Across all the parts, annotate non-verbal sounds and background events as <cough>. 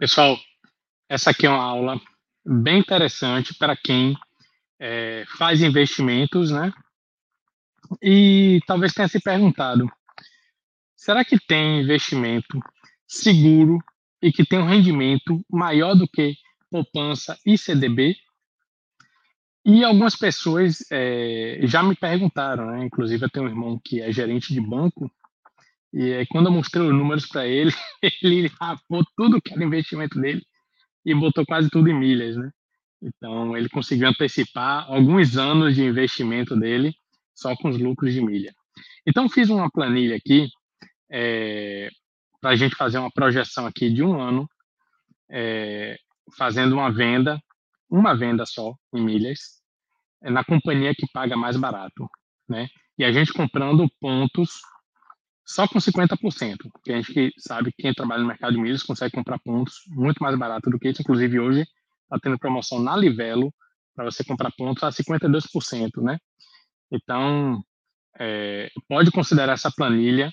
Pessoal, essa aqui é uma aula bem interessante para quem é, faz investimentos, né? E talvez tenha se perguntado: será que tem investimento seguro e que tem um rendimento maior do que poupança e CDB? E algumas pessoas é, já me perguntaram, né? Inclusive, eu tenho um irmão que é gerente de banco e aí, quando eu mostrei os números para ele, <laughs> ele rapou tudo que era investimento dele e botou quase tudo em milhas, né? Então, ele conseguiu antecipar alguns anos de investimento dele só com os lucros de milha. Então, fiz uma planilha aqui é, para a gente fazer uma projeção aqui de um ano, é, fazendo uma venda, uma venda só em milhas, é, na companhia que paga mais barato, né? E a gente comprando pontos só com 50%, porque a gente sabe que quem trabalha no mercado de milhas consegue comprar pontos muito mais barato do que isso. Inclusive, hoje está tendo promoção na Livelo para você comprar pontos a 52%, né? Então, é, pode considerar essa planilha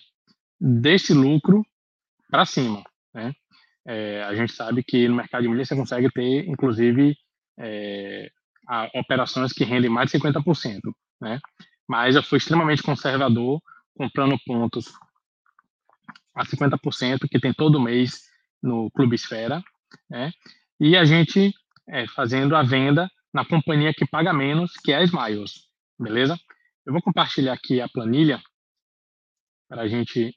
desse lucro para cima, né? É, a gente sabe que no mercado de milhas você consegue ter, inclusive, é, a, operações que rendem mais de 50%, né? Mas eu fui extremamente conservador comprando pontos a 50% que tem todo mês no Clube Esfera, né? E a gente é, fazendo a venda na companhia que paga menos, que é a Smiles, beleza? Eu vou compartilhar aqui a planilha para a gente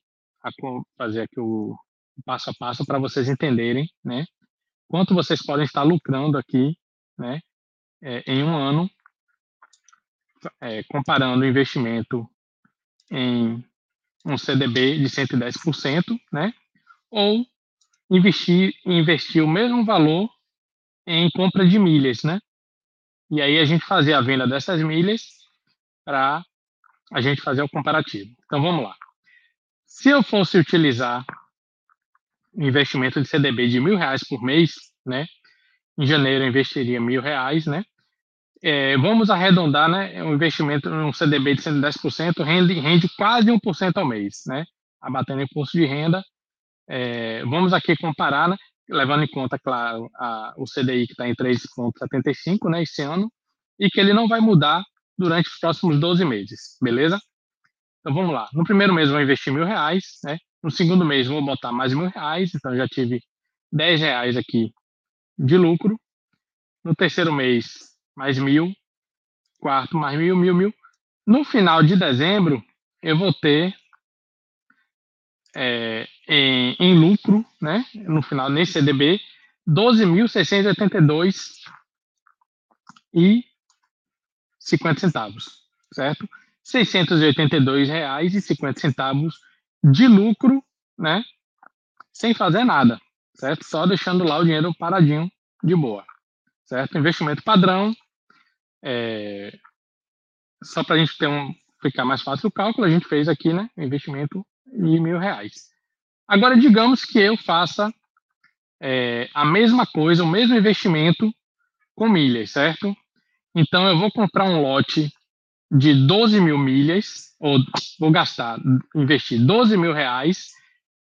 fazer aqui o passo a passo para vocês entenderem, né? Quanto vocês podem estar lucrando aqui, né? É, em um ano, é, comparando o investimento em um CDB de 110%, né? Ou investir, investir o mesmo valor em compra de milhas, né? E aí a gente fazer a venda dessas milhas para a gente fazer o comparativo. Então vamos lá. Se eu fosse utilizar um investimento de CDB de mil reais por mês, né? Em janeiro eu investiria mil reais, né? É, vamos arredondar, né? Um investimento num CDB de 110% rende, rende quase 1% ao mês, né? Abatendo imposto de renda. É, vamos aqui comparar, né? Levando em conta, claro, a, o CDI que está em 3,75 né, esse ano, e que ele não vai mudar durante os próximos 12 meses, beleza? Então vamos lá. No primeiro mês vou investir mil reais, né? No segundo mês vou botar mais mil reais, então já tive 10 reais aqui de lucro. No terceiro mês mais mil, quarto mais mil, mil, mil. No final de dezembro, eu vou ter é, em, em, lucro, né? No final, nesse CDB, 12.682 e 50 centavos, certo? 682 reais e 50 centavos de lucro, né? Sem fazer nada, certo? Só deixando lá o dinheiro paradinho de boa, certo? Investimento padrão, é, só para a gente ter um, ficar mais fácil o cálculo, a gente fez aqui, né, investimento de mil reais. Agora, digamos que eu faça é, a mesma coisa, o mesmo investimento com milhas, certo? Então, eu vou comprar um lote de 12 mil milhas, ou vou gastar, investir 12 mil reais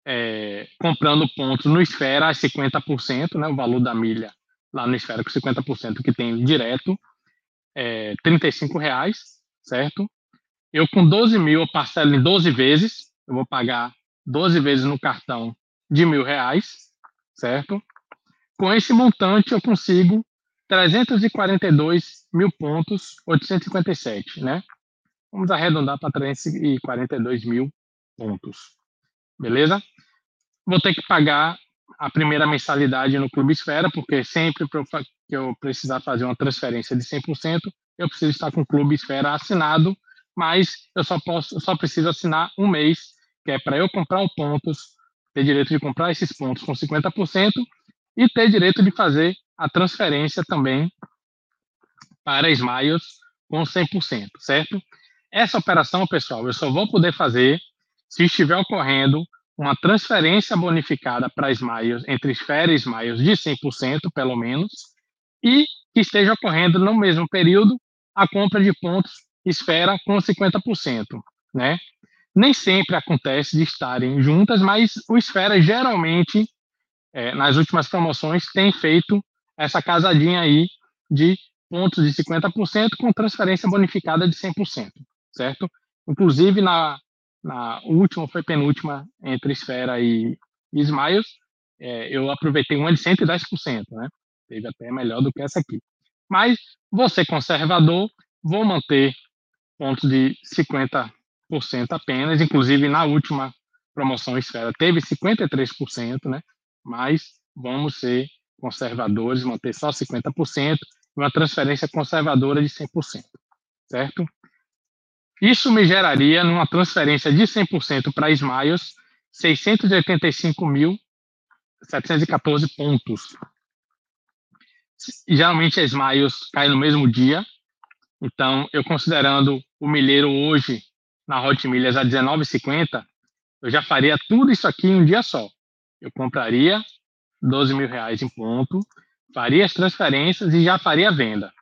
é, comprando pontos no Esfera a 50%, né, o valor da milha lá no Esfera com 50% que tem direto, é, 35 reais, certo? Eu com 12 mil eu parcelo em 12 vezes, eu vou pagar 12 vezes no cartão de mil reais, certo? Com esse montante eu consigo 342 mil pontos, 857, né? Vamos arredondar para 342 mil pontos, beleza? Vou ter que pagar a primeira mensalidade no Clube Esfera, porque sempre que eu precisar fazer uma transferência de 100%, eu preciso estar com o Clube Esfera assinado, mas eu só posso, eu só preciso assinar um mês, que é para eu comprar pontos, ter direito de comprar esses pontos com 50% e ter direito de fazer a transferência também para Smiles com 100%, certo? Essa operação, pessoal, eu só vou poder fazer se estiver ocorrendo uma transferência bonificada para Smiles, entre Esfera e Smiles, de 100%, pelo menos, e que esteja ocorrendo no mesmo período a compra de pontos esfera com 50%, né? Nem sempre acontece de estarem juntas, mas o esfera geralmente é, nas últimas promoções, tem feito essa casadinha aí de pontos de 50% com transferência bonificada de 100%, certo? Inclusive, na, na última, foi penúltima, entre Esfera e, Smiles, é, eu aproveitei uma de 110%, né? Teve até melhor do que essa aqui. Mas, você conservador, vou manter pontos de 50% apenas, inclusive na última promoção Esfera teve 53%, né? Mas vamos ser conservadores, manter só 50%, uma transferência conservadora de 100%, certo? Isso me geraria, numa transferência de 100% para Smiles, 685.714 pontos. Geralmente a Smiles cai no mesmo dia, então eu considerando o milheiro hoje na Hot Milhas a 19,50, eu já faria tudo isso aqui em um dia só. Eu compraria 12 mil reais em ponto, faria as transferências e já faria a venda.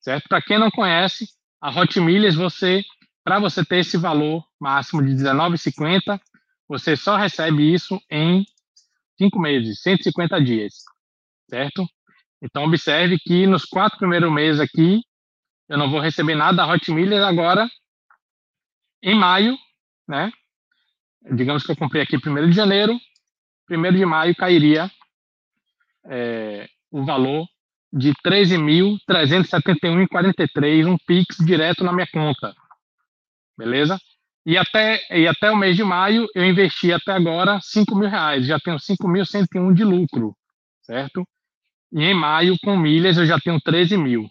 Certo? Para quem não conhece, a Hot Milhas, você, para você ter esse valor máximo de R$19,50, você só recebe isso em cinco meses, 150 dias. Certo? Então, observe que nos quatro primeiros meses aqui, eu não vou receber nada da Hot agora. Em maio, né? Digamos que eu comprei aqui 1 de janeiro, 1 de maio cairia é, o valor de R$ 13.371,43, um PIX direto na minha conta. Beleza? E até, e até o mês de maio, eu investi até agora R$ mil reais, já tenho 5.101 de lucro, certo? E em maio, com milhas, eu já tenho 13 mil.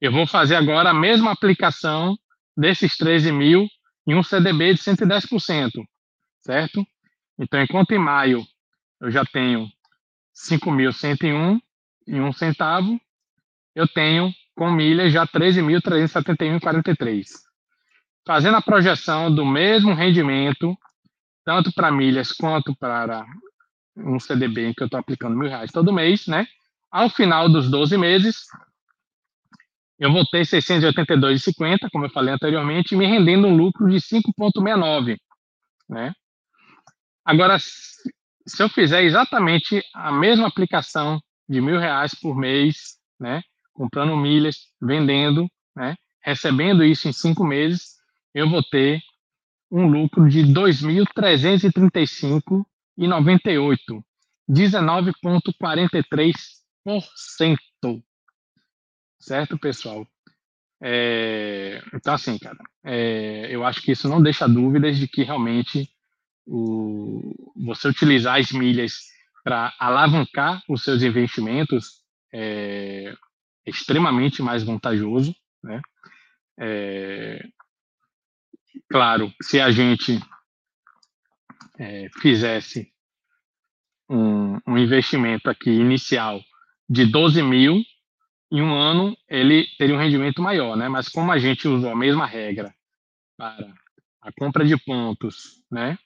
Eu vou fazer agora a mesma aplicação desses 13 mil em um CDB de 110%, certo? Então, enquanto em maio eu já tenho 5.101 e um centavo, eu tenho com milhas já 13.371,43. Fazendo a projeção do mesmo rendimento, tanto para milhas quanto para um CDB que eu estou aplicando mil reais todo mês, né? Ao final dos 12 meses, eu vou ter 682,50, como eu falei anteriormente, me rendendo um lucro de 5,69, né? Agora, se eu fizer exatamente a mesma aplicação de mil reais por mês, né, comprando milhas, vendendo, né, recebendo isso em cinco meses, eu vou ter um lucro de 2.335,98, 19,43%. Certo, pessoal? É, então, assim, cara, é, eu acho que isso não deixa dúvidas de que realmente o, você utilizar as milhas para alavancar os seus investimentos é, extremamente mais vantajoso, né? É, claro, se a gente é, fizesse um, um, investimento aqui inicial de 12 mil, em um ano ele teria um rendimento maior, né? Mas como a gente usou a mesma regra para a compra de pontos, né?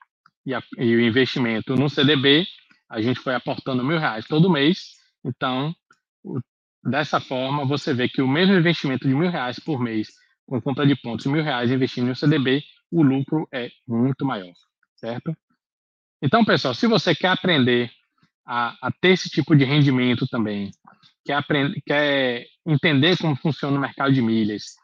E, a, e o investimento no CDB, a gente foi aportando mil reais todo mês. Então, o, dessa forma, você vê que o mesmo investimento de mil reais por mês, com compra de pontos, mil reais investindo no CDB, o lucro é muito maior, certo? Então, pessoal, se você quer aprender a, a ter esse tipo de rendimento também, quer, aprender, quer entender como funciona o mercado de milhas,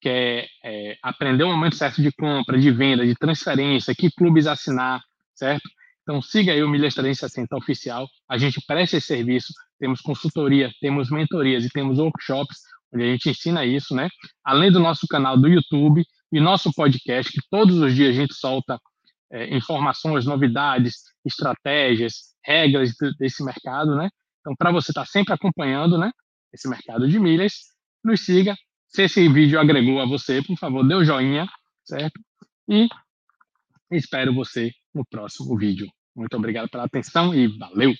quer é, aprender o momento certo de compra, de venda, de transferência, que clubes assinar, certo? Então, siga aí o Milhas 360 Oficial. A gente presta esse serviço, temos consultoria, temos mentorias e temos workshops, onde a gente ensina isso, né? Além do nosso canal do YouTube e nosso podcast, que todos os dias a gente solta é, informações, novidades, estratégias, regras desse mercado, né? Então, para você estar tá sempre acompanhando, né? Esse mercado de milhas, nos siga. Se esse vídeo agregou a você, por favor, dê o um joinha, certo? E espero você no próximo vídeo. Muito obrigado pela atenção e valeu!